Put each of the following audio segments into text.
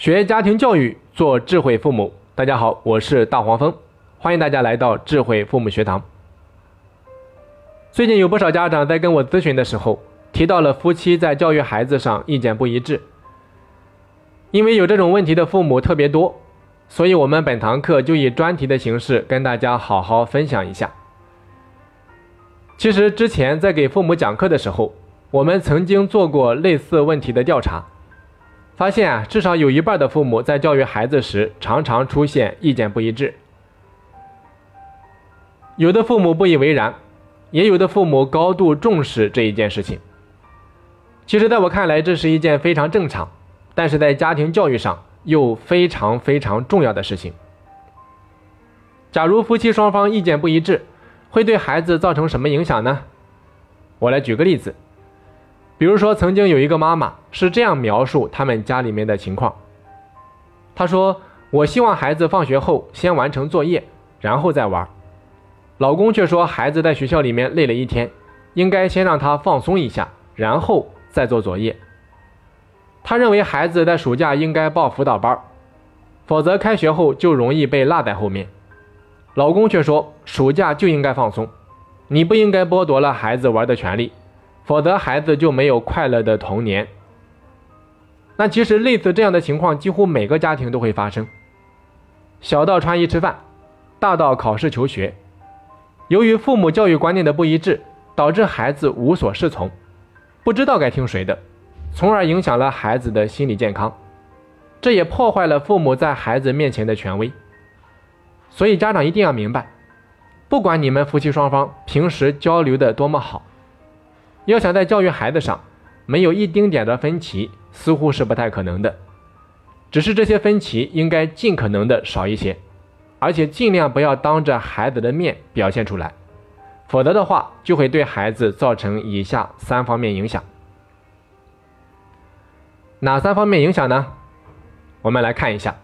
学家庭教育，做智慧父母。大家好，我是大黄蜂，欢迎大家来到智慧父母学堂。最近有不少家长在跟我咨询的时候，提到了夫妻在教育孩子上意见不一致。因为有这种问题的父母特别多，所以我们本堂课就以专题的形式跟大家好好分享一下。其实之前在给父母讲课的时候，我们曾经做过类似问题的调查。发现啊，至少有一半的父母在教育孩子时，常常出现意见不一致。有的父母不以为然，也有的父母高度重视这一件事情。其实，在我看来，这是一件非常正常，但是在家庭教育上又非常非常重要的事情。假如夫妻双方意见不一致，会对孩子造成什么影响呢？我来举个例子。比如说，曾经有一个妈妈是这样描述他们家里面的情况。她说：“我希望孩子放学后先完成作业，然后再玩。”老公却说：“孩子在学校里面累了一天，应该先让他放松一下，然后再做作业。”他认为孩子在暑假应该报辅导班，否则开学后就容易被落在后面。老公却说：“暑假就应该放松，你不应该剥夺了孩子玩的权利。”否则，孩子就没有快乐的童年。那其实类似这样的情况，几乎每个家庭都会发生。小到穿衣吃饭，大到考试求学，由于父母教育观念的不一致，导致孩子无所适从，不知道该听谁的，从而影响了孩子的心理健康。这也破坏了父母在孩子面前的权威。所以，家长一定要明白，不管你们夫妻双方平时交流的多么好。要想在教育孩子上没有一丁点的分歧，似乎是不太可能的。只是这些分歧应该尽可能的少一些，而且尽量不要当着孩子的面表现出来，否则的话就会对孩子造成以下三方面影响。哪三方面影响呢？我们来看一下。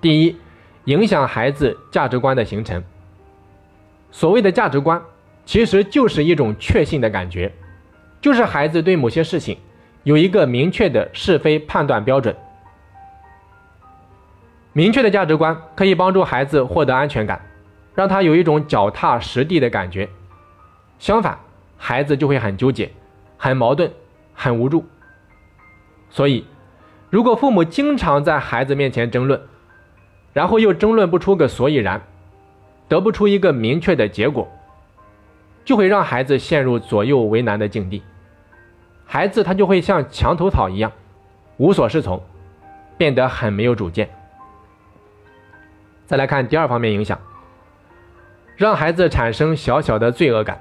第一，影响孩子价值观的形成。所谓的价值观。其实就是一种确信的感觉，就是孩子对某些事情有一个明确的是非判断标准。明确的价值观可以帮助孩子获得安全感，让他有一种脚踏实地的感觉。相反，孩子就会很纠结、很矛盾、很无助。所以，如果父母经常在孩子面前争论，然后又争论不出个所以然，得不出一个明确的结果。就会让孩子陷入左右为难的境地，孩子他就会像墙头草一样，无所适从，变得很没有主见。再来看第二方面影响，让孩子产生小小的罪恶感。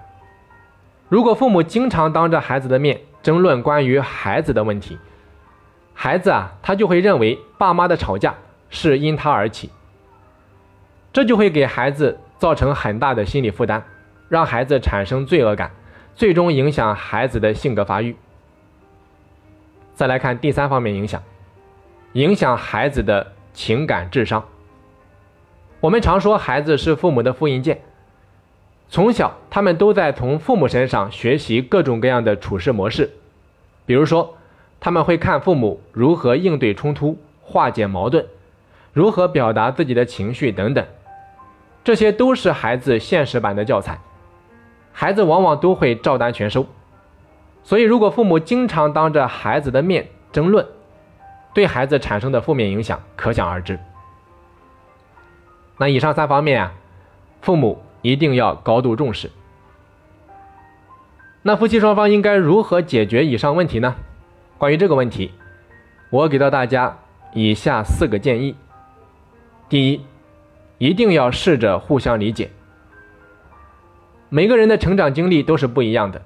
如果父母经常当着孩子的面争论关于孩子的问题，孩子啊，他就会认为爸妈的吵架是因他而起，这就会给孩子造成很大的心理负担。让孩子产生罪恶感，最终影响孩子的性格发育。再来看第三方面影响，影响孩子的情感智商。我们常说孩子是父母的复印件，从小他们都在从父母身上学习各种各样的处事模式，比如说他们会看父母如何应对冲突、化解矛盾，如何表达自己的情绪等等，这些都是孩子现实版的教材。孩子往往都会照单全收，所以如果父母经常当着孩子的面争论，对孩子产生的负面影响可想而知。那以上三方面啊，父母一定要高度重视。那夫妻双方应该如何解决以上问题呢？关于这个问题，我给到大家以下四个建议：第一，一定要试着互相理解。每个人的成长经历都是不一样的，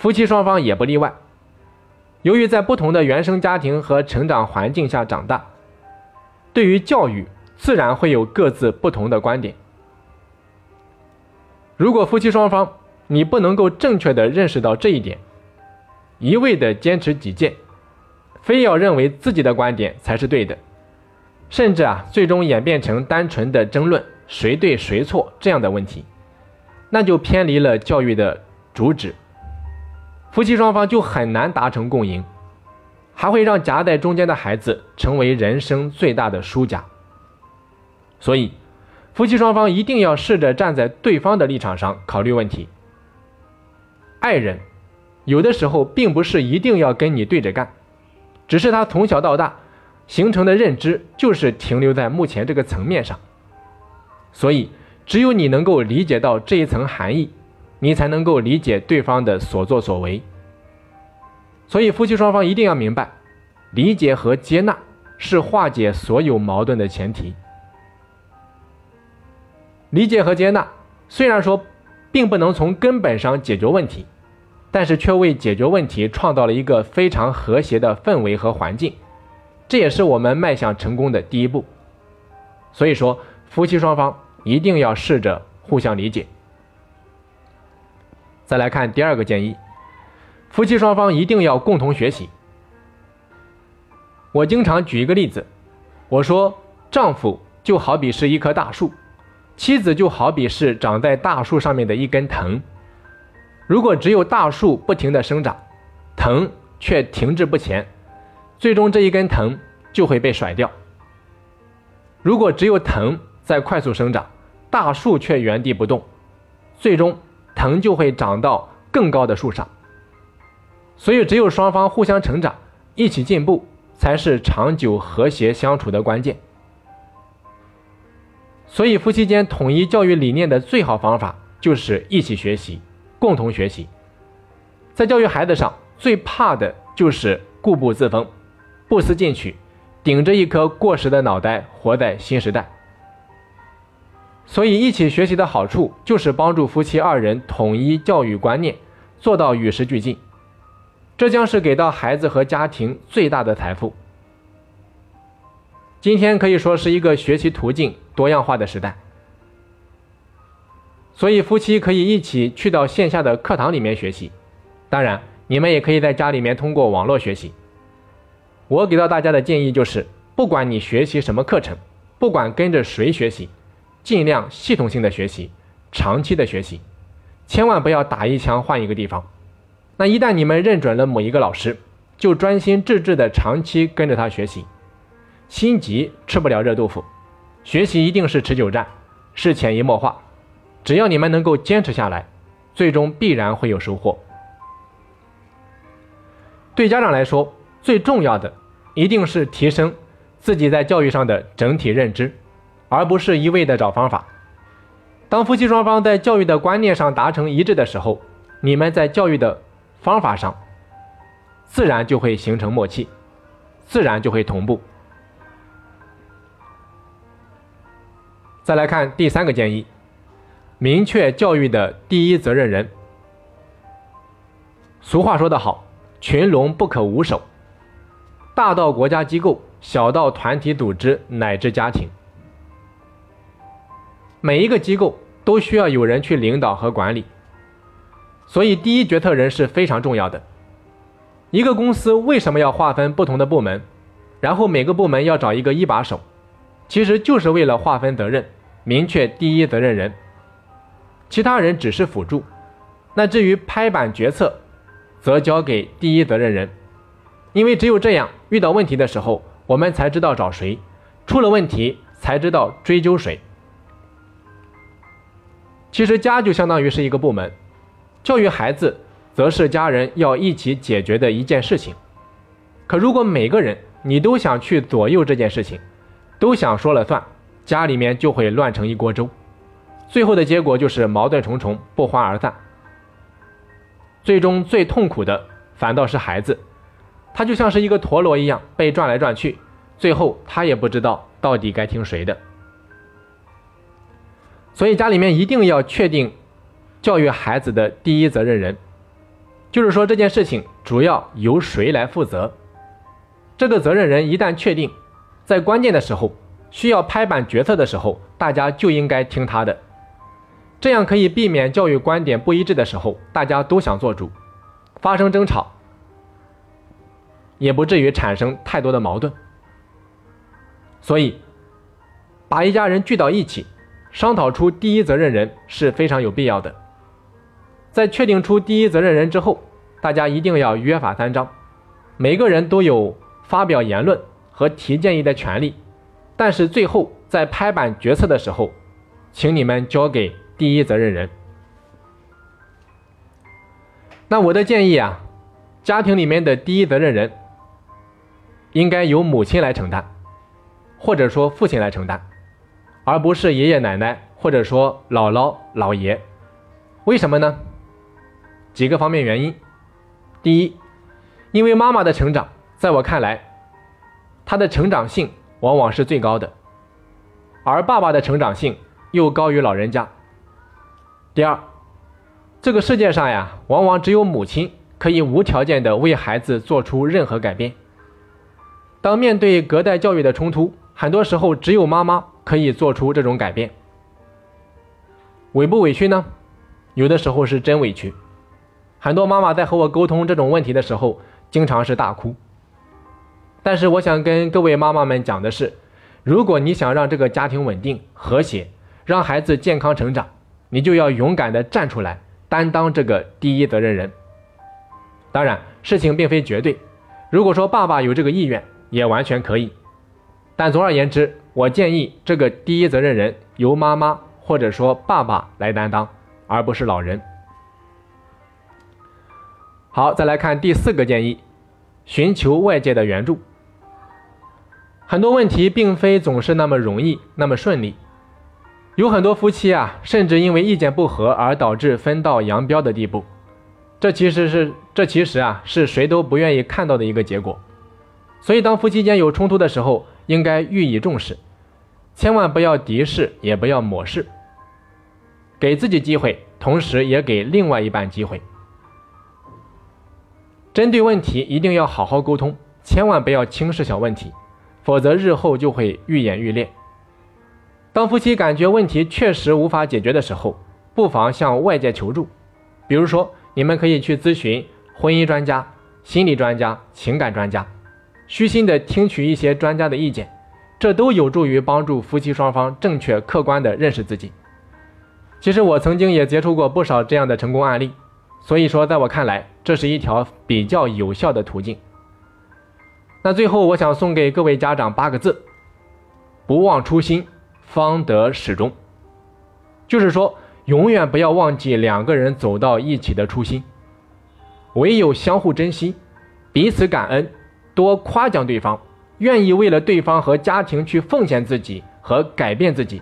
夫妻双方也不例外。由于在不同的原生家庭和成长环境下长大，对于教育自然会有各自不同的观点。如果夫妻双方你不能够正确的认识到这一点，一味的坚持己见，非要认为自己的观点才是对的，甚至啊最终演变成单纯的争论谁对谁错这样的问题。那就偏离了教育的主旨，夫妻双方就很难达成共赢，还会让夹在中间的孩子成为人生最大的输家。所以，夫妻双方一定要试着站在对方的立场上考虑问题。爱人有的时候并不是一定要跟你对着干，只是他从小到大形成的认知就是停留在目前这个层面上。所以，只有你能够理解到这一层含义，你才能够理解对方的所作所为。所以，夫妻双方一定要明白，理解和接纳是化解所有矛盾的前提。理解和接纳虽然说并不能从根本上解决问题，但是却为解决问题创造了一个非常和谐的氛围和环境，这也是我们迈向成功的第一步。所以说，夫妻双方一定要试着互相理解。再来看第二个建议。夫妻双方一定要共同学习。我经常举一个例子，我说丈夫就好比是一棵大树，妻子就好比是长在大树上面的一根藤。如果只有大树不停的生长，藤却停滞不前，最终这一根藤就会被甩掉。如果只有藤在快速生长，大树却原地不动，最终藤就会长到更高的树上。所以，只有双方互相成长，一起进步，才是长久和谐相处的关键。所以，夫妻间统一教育理念的最好方法就是一起学习，共同学习。在教育孩子上，最怕的就是固步自封，不思进取，顶着一颗过时的脑袋活在新时代。所以，一起学习的好处就是帮助夫妻二人统一教育观念，做到与时俱进。这将是给到孩子和家庭最大的财富。今天可以说是一个学习途径多样化的时代，所以夫妻可以一起去到线下的课堂里面学习，当然你们也可以在家里面通过网络学习。我给到大家的建议就是，不管你学习什么课程，不管跟着谁学习，尽量系统性的学习，长期的学习，千万不要打一枪换一个地方。那一旦你们认准了某一个老师，就专心致志的长期跟着他学习。心急吃不了热豆腐，学习一定是持久战，是潜移默化。只要你们能够坚持下来，最终必然会有收获。对家长来说，最重要的一定是提升自己在教育上的整体认知，而不是一味的找方法。当夫妻双方在教育的观念上达成一致的时候，你们在教育的。方法上，自然就会形成默契，自然就会同步。再来看第三个建议：明确教育的第一责任人。俗话说得好，“群龙不可无首”，大到国家机构，小到团体组织乃至家庭，每一个机构都需要有人去领导和管理。所以，第一决策人是非常重要的。一个公司为什么要划分不同的部门，然后每个部门要找一个一把手，其实就是为了划分责任，明确第一责任人，其他人只是辅助。那至于拍板决策，则交给第一责任人，因为只有这样，遇到问题的时候，我们才知道找谁，出了问题才知道追究谁。其实家就相当于是一个部门。教育孩子，则是家人要一起解决的一件事情。可如果每个人你都想去左右这件事情，都想说了算，家里面就会乱成一锅粥，最后的结果就是矛盾重重，不欢而散。最终最痛苦的反倒是孩子，他就像是一个陀螺一样被转来转去，最后他也不知道到底该听谁的。所以家里面一定要确定。教育孩子的第一责任人，就是说这件事情主要由谁来负责。这个责任人一旦确定，在关键的时候需要拍板决策的时候，大家就应该听他的，这样可以避免教育观点不一致的时候，大家都想做主，发生争吵，也不至于产生太多的矛盾。所以，把一家人聚到一起，商讨出第一责任人是非常有必要的。在确定出第一责任人之后，大家一定要约法三章，每个人都有发表言论和提建议的权利，但是最后在拍板决策的时候，请你们交给第一责任人。那我的建议啊，家庭里面的第一责任人应该由母亲来承担，或者说父亲来承担，而不是爷爷奶奶或者说姥姥姥爷。为什么呢？几个方面原因。第一，因为妈妈的成长，在我看来，她的成长性往往是最高的，而爸爸的成长性又高于老人家。第二。这个世界上呀，往往只有母亲可以无条件的为孩子做出任何改变。当面对隔代教育的冲突，很多时候只有妈妈可以做出这种改变。委不委屈呢？有的时候是真委屈。很多妈妈在和我沟通这种问题的时候，经常是大哭。但是我想跟各位妈妈们讲的是，如果你想让这个家庭稳定和谐，让孩子健康成长，你就要勇敢的站出来。担当这个第一责任人，当然事情并非绝对。如果说爸爸有这个意愿，也完全可以。但总而言之，我建议这个第一责任人由妈妈或者说爸爸来担当，而不是老人。好，再来看第四个建议：寻求外界的援助。很多问题并非总是那么容易，那么顺利。有很多夫妻啊，甚至因为意见不合而导致分道扬镳的地步。这其实是这其实啊是谁都不愿意看到的一个结果。所以，当夫妻间有冲突的时候，应该予以重视，千万不要敌视，也不要抹视，给自己机会，同时也给另外一半机会。针对问题一定要好好沟通，千万不要轻视小问题，否则日后就会愈演愈烈。当夫妻感觉问题确实无法解决的时候，不妨向外界求助。比如说，你们可以去咨询婚姻专家、心理专家、情感专家，虚心的听取一些专家的意见，这都有助于帮助夫妻双方正确客观的认识自己。其实我曾经也接触过不少这样的成功案例，所以说，在我看来，这是一条比较有效的途径。那最后，我想送给各位家长八个字：不忘初心。方得始终，就是说，永远不要忘记两个人走到一起的初心。唯有相互珍惜，彼此感恩，多夸奖对方，愿意为了对方和家庭去奉献自己和改变自己，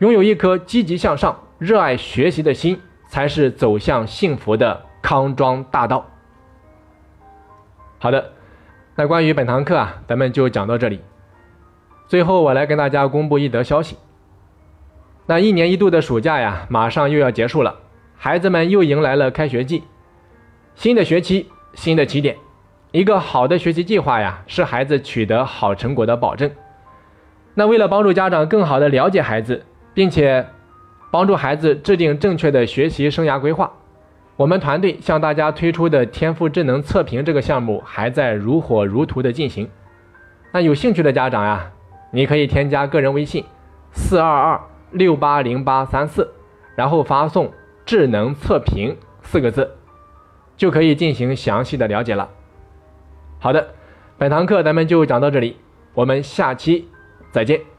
拥有一颗积极向上、热爱学习的心，才是走向幸福的康庄大道。好的，那关于本堂课啊，咱们就讲到这里。最后，我来跟大家公布一则消息。那一年一度的暑假呀，马上又要结束了，孩子们又迎来了开学季，新的学期，新的起点。一个好的学习计划呀，是孩子取得好成果的保证。那为了帮助家长更好的了解孩子，并且帮助孩子制定正确的学习生涯规划，我们团队向大家推出的天赋智能测评这个项目还在如火如荼的进行。那有兴趣的家长呀。你可以添加个人微信四二二六八零八三四，然后发送“智能测评”四个字，就可以进行详细的了解了。好的，本堂课咱们就讲到这里，我们下期再见。